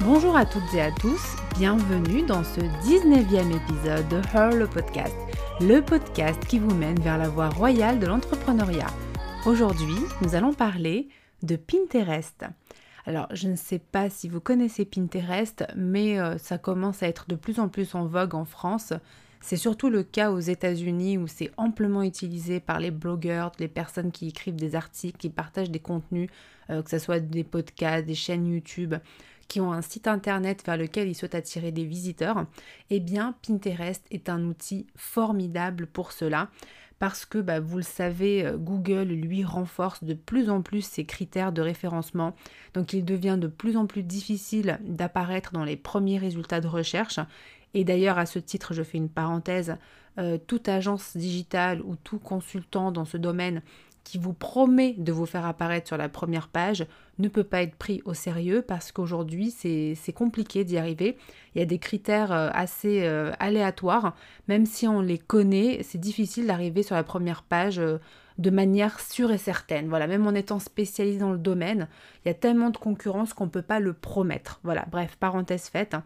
Bonjour à toutes et à tous, bienvenue dans ce 19e épisode de Her le podcast, le podcast qui vous mène vers la voie royale de l'entrepreneuriat. Aujourd'hui, nous allons parler de Pinterest. Alors, je ne sais pas si vous connaissez Pinterest, mais euh, ça commence à être de plus en plus en vogue en France. C'est surtout le cas aux États-Unis où c'est amplement utilisé par les blogueurs, les personnes qui écrivent des articles, qui partagent des contenus, euh, que ce soit des podcasts, des chaînes YouTube qui ont un site internet vers lequel ils souhaitent attirer des visiteurs, eh bien Pinterest est un outil formidable pour cela parce que bah, vous le savez, euh, Google lui renforce de plus en plus ses critères de référencement. Donc il devient de plus en plus difficile d'apparaître dans les premiers résultats de recherche. Et d'ailleurs, à ce titre, je fais une parenthèse, euh, toute agence digitale ou tout consultant dans ce domaine qui vous promet de vous faire apparaître sur la première page ne peut pas être pris au sérieux parce qu'aujourd'hui c'est compliqué d'y arriver. Il y a des critères euh, assez euh, aléatoires, même si on les connaît, c'est difficile d'arriver sur la première page euh, de manière sûre et certaine. Voilà, même en étant spécialisé dans le domaine, il y a tellement de concurrence qu'on ne peut pas le promettre. Voilà, bref, parenthèse faite.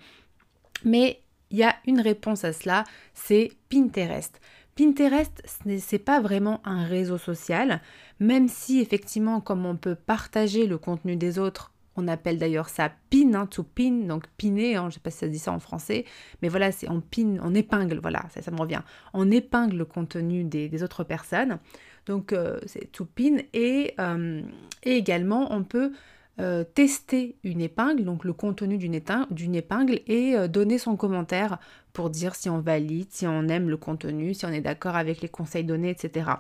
Mais il y a une réponse à cela, c'est Pinterest. Pinterest, ce n'est pas vraiment un réseau social, même si effectivement, comme on peut partager le contenu des autres, on appelle d'ailleurs ça pin, hein, pin, donc piner, hein, je ne sais pas si ça dit ça en français, mais voilà, c'est on pin, on épingle, voilà, ça, me revient. On épingle le contenu des, autres personnes, donc euh, c'est to pin, et, euh, également on peut euh, tester une épingle, donc le contenu d'une épingle, et donner son commentaire pour dire si on valide, si on aime le contenu, si on est d'accord avec les conseils donnés, etc.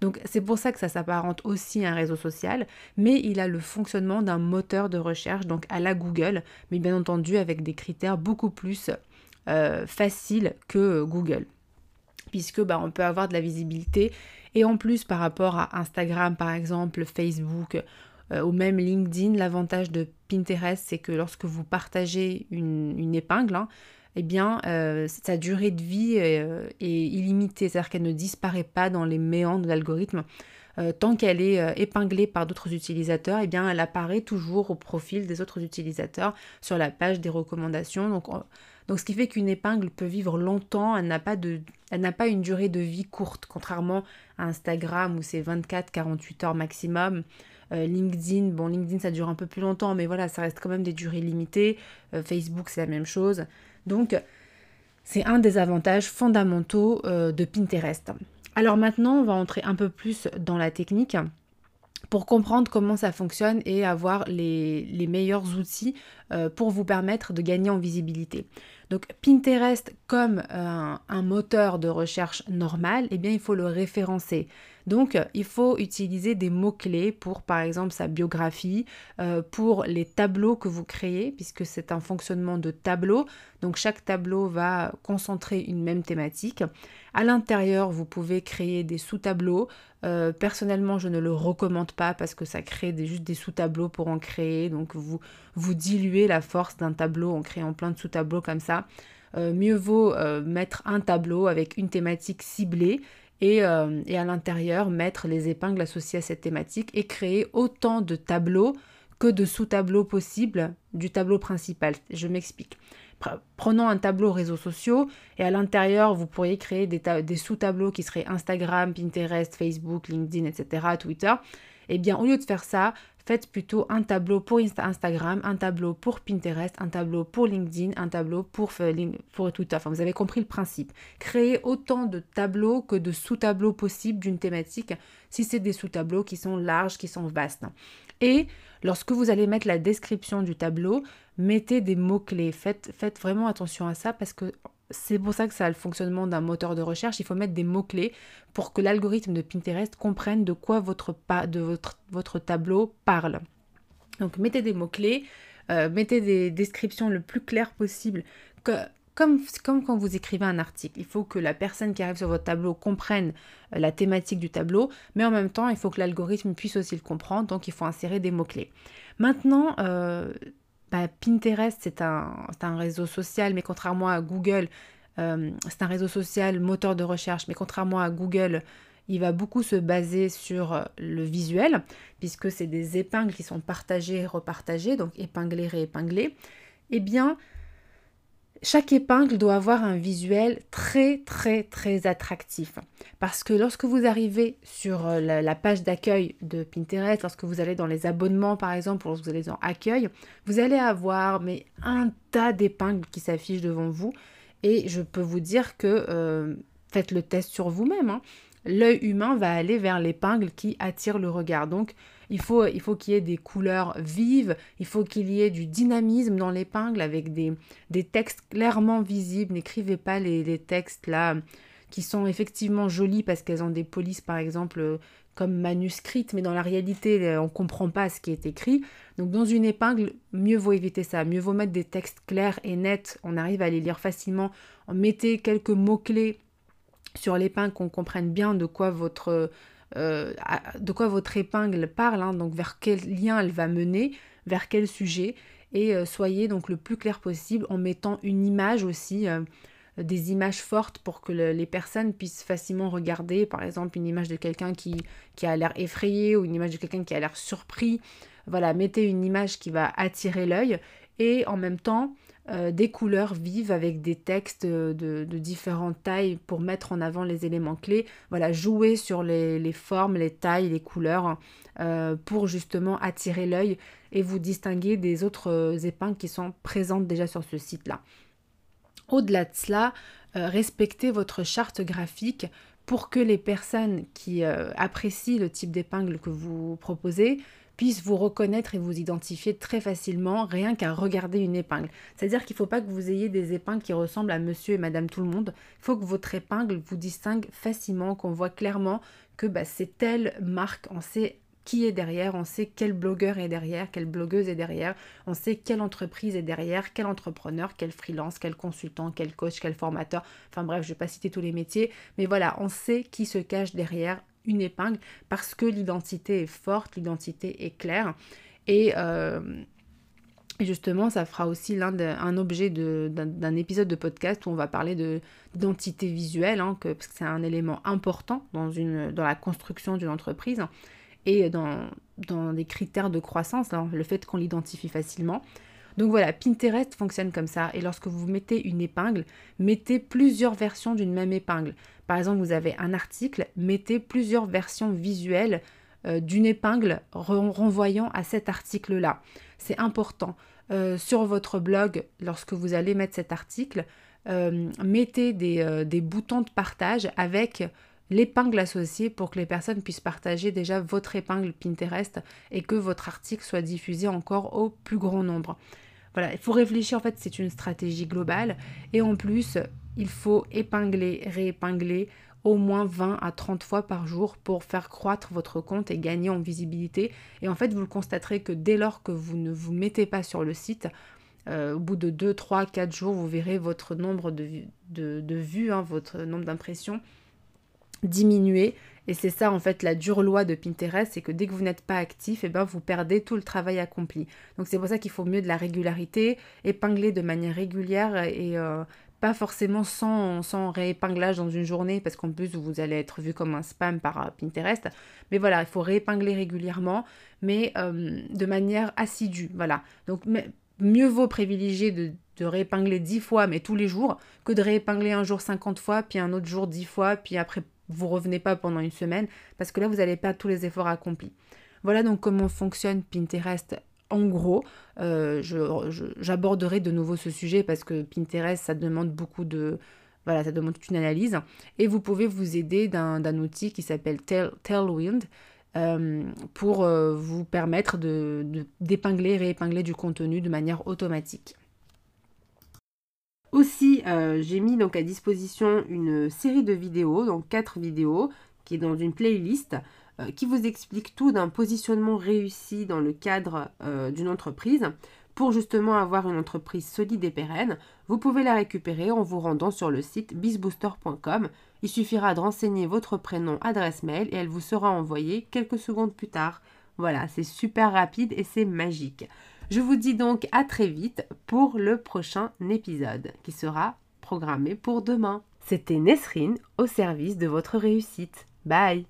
Donc c'est pour ça que ça s'apparente aussi à un réseau social, mais il a le fonctionnement d'un moteur de recherche, donc à la Google, mais bien entendu avec des critères beaucoup plus euh, faciles que Google puisque bah, on peut avoir de la visibilité et en plus par rapport à Instagram par exemple, Facebook, euh, ou même LinkedIn, l'avantage de Pinterest, c'est que lorsque vous partagez une, épingle, hein, eh bien, euh, sa durée de vie euh, est, illimitée, c'est-à-dire qu'elle ne disparaît pas dans les méandres de l'algorithme. tant qu'elle est épinglée par d'autres utilisateurs, eh bien, elle apparaît toujours au profil des autres utilisateurs sur la page des recommandations. Donc, donc ce qui fait qu'une épingle peut vivre longtemps, elle n'a pas, de, pas une durée de vie courte, contrairement à Instagram où c'est 24-48 heures maximum. Euh, LinkedIn, bon LinkedIn ça dure un peu plus longtemps, mais voilà, ça reste quand même des durées limitées. Euh, Facebook c'est la même chose. Donc c'est un des avantages fondamentaux euh, de Pinterest. Alors maintenant, on va entrer un peu plus dans la technique pour comprendre comment ça fonctionne et avoir les, meilleurs outils pour vous permettre de gagner en visibilité. Donc Pinterest, comme un, un moteur de recherche normal, eh bien il faut le référencer. Donc, il faut utiliser des mots-clés pour, par exemple, sa biographie, euh, pour les tableaux que vous créez, puisque c'est un fonctionnement de tableau. Donc, chaque tableau va concentrer une même thématique. À l'intérieur, vous pouvez créer des sous-tableaux. Euh, personnellement, je ne le recommande pas parce que ça crée juste des sous-tableaux pour en créer. Donc, vous, diluez la force d'un tableau en créant plein de sous-tableaux comme ça. Euh, mieux vaut mettre un tableau avec une thématique ciblée euh, et, à l'intérieur mettre les épingles associées à cette thématique et créer autant de tableaux que de sous-tableaux possibles du tableau principal. Je m'explique. Prenons un tableau réseaux sociaux et à l'intérieur, vous pourriez créer des, des sous-tableaux qui seraient Instagram, Pinterest, Facebook, LinkedIn, etc., Twitter. Eh bien, au lieu de faire ça, faites plutôt un tableau pour Instagram, un tableau pour Pinterest, un tableau pour LinkedIn, un tableau pour, pour Twitter. Enfin, vous avez compris le principe. Créez autant de tableaux que de sous-tableaux possibles d'une thématique, si c'est des sous-tableaux qui sont larges, qui sont vastes. Et lorsque vous allez mettre la description du tableau, mettez des mots-clés. Faites, faites vraiment attention à ça parce que c'est pour ça que ça a le fonctionnement d'un moteur de recherche. Il faut mettre des mots-clés pour que l'algorithme de Pinterest comprenne de quoi votre, de votre, tableau parle. Donc mettez des mots-clés, euh, mettez des descriptions le plus claires possible. Comme quand vous écrivez un article, il faut que la personne qui arrive sur votre tableau comprenne euh, la thématique du tableau, mais en même temps, il faut que l'algorithme puisse aussi le comprendre, donc il faut insérer des mots-clés. Maintenant, euh, Pinterest, c'est un, réseau social, mais contrairement à Google, euh, c'est un réseau social moteur de recherche, mais contrairement à Google, il va beaucoup se baser sur euh, le visuel, puisque c'est des épingles qui sont partagées, repartagées, donc épinglées, réépinglées. Eh bien, chaque épingle doit avoir un visuel très très très attractif. Parce que lorsque vous arrivez sur euh, la, page d'accueil de Pinterest, lorsque vous allez dans les abonnements par exemple, lorsque vous allez dans accueil, vous allez avoir mais un tas d'épingles qui s'affichent devant vous. Et je peux vous dire que euh, faites le test sur vous-même. Hein. L'œil humain va aller vers l'épingle qui attire le regard. Donc il faut il faut qu'il y ait des couleurs vives, il faut qu'il y ait du dynamisme dans l'épingle avec des, des, textes clairement visibles. N'écrivez pas les, les, textes là qui sont effectivement jolis parce qu'elles ont des polices par exemple comme manuscrites, mais dans la réalité, on ne comprend pas ce qui est écrit. Donc dans une épingle, mieux vaut éviter ça, mieux vaut mettre des textes clairs et nets, on arrive à les lire facilement. Mettez quelques mots-clés sur l'épingle, qu'on comprenne bien de quoi votre, euh, de quoi votre épingle parle, hein, donc vers quel lien elle va mener, vers quel sujet, et euh, soyez donc le plus clair possible en mettant une image aussi, euh, des images fortes pour que les personnes puissent facilement regarder, par exemple une image de quelqu'un qui, qui a l'air effrayé ou une image de quelqu'un qui a l'air surpris. Voilà, mettez une image qui va attirer l'œil. Et en même temps euh, des couleurs vives avec des textes de, différentes tailles pour mettre en avant les éléments clés. Voilà, jouer sur les, formes, les tailles, les couleurs euh, pour justement attirer l'œil et vous distinguer des autres euh, épingles qui sont présentes déjà sur ce site-là. Au-delà de cela, respectez votre charte graphique pour que les personnes qui apprécient le type d'épingle que vous proposez puissent vous reconnaître et vous identifier très facilement rien qu'à regarder une épingle. C'est-à-dire qu'il ne faut pas que vous ayez des épingles qui ressemblent à monsieur et madame tout le monde. Il faut que votre épingle vous distingue facilement, qu'on voit clairement que bah, c'est telle marque, on sait qui est derrière, on sait quel blogueur est derrière, quelle blogueuse est derrière, on sait quelle entreprise est derrière, quel entrepreneur, quel freelance, quel consultant, quel coach, quel formateur. Enfin bref, je ne vais pas citer tous les métiers, mais voilà, on sait qui se cache derrière une épingle parce que l'identité est forte, l'identité est claire. Et, euh, justement, ça fera aussi l'un un objet d'un épisode de podcast où on va parler d'identité visuelle, hein, que, parce que c'est un élément important dans, une, dans la construction d'une entreprise et dans, dans des critères de croissance, hein, le fait qu'on l'identifie facilement. Donc voilà, Pinterest fonctionne comme ça. Et lorsque vous mettez une épingle, mettez plusieurs versions d'une même épingle. Par exemple, vous avez un article, mettez plusieurs versions visuelles euh, d'une épingle renvoyant à cet article-là. C'est important. Euh, sur votre blog, lorsque vous allez mettre cet article, euh, mettez des, des, boutons de partage avec l'épingle associée pour que les personnes puissent partager déjà votre épingle Pinterest et que votre article soit diffusé encore au plus grand nombre. Voilà, il faut réfléchir, en fait, c'est une stratégie globale. Et en plus, il faut épingler, réépingler au moins 20 à 30 fois par jour pour faire croître votre compte et gagner en visibilité. Et en fait, vous le constaterez que dès lors que vous ne vous mettez pas sur le site, euh, au bout de 2, 3, 4 jours, vous verrez votre nombre de, de, vues, hein, votre nombre d'impressions diminuer. Et c'est ça en fait la dure loi de Pinterest, c'est que dès que vous n'êtes pas actif, et eh ben, vous perdez tout le travail accompli. Donc c'est pour ça qu'il faut mieux de la régularité, épingler de manière régulière et euh, pas forcément sans, sans réépinglage dans une journée, parce qu'en plus vous allez être vu comme un spam par euh, Pinterest. Mais voilà, il faut réépingler régulièrement, mais euh, de manière assidue. Voilà. Donc mieux vaut privilégier de, de réépingler 10 fois, mais tous les jours, que de réépingler un jour 50 fois, puis un autre jour 10 fois, puis après vous revenez pas pendant une semaine parce que là vous allez perdre tous les efforts accomplis. Voilà donc comment fonctionne Pinterest en gros. Euh, j'aborderai de nouveau ce sujet parce que Pinterest ça demande beaucoup de voilà ça demande toute une analyse et vous pouvez vous aider d'un outil qui s'appelle Tailwind. Euh, pour euh, vous permettre d'épingler, de, réépingler du contenu de manière automatique. Aussi, euh, j'ai mis donc à disposition une série de vidéos, donc quatre vidéos, qui est dans une playlist, euh, qui vous explique tout d'un positionnement réussi dans le cadre euh, d'une entreprise. Pour justement avoir une entreprise solide et pérenne, vous pouvez la récupérer en vous rendant sur le site bizbooster.com. Il suffira de renseigner votre prénom, adresse mail et elle vous sera envoyée quelques secondes plus tard. Voilà, c'est super rapide et c'est magique. Je vous dis donc à très vite pour le prochain épisode qui sera programmé pour demain. C'était Nesrine au service de votre réussite. Bye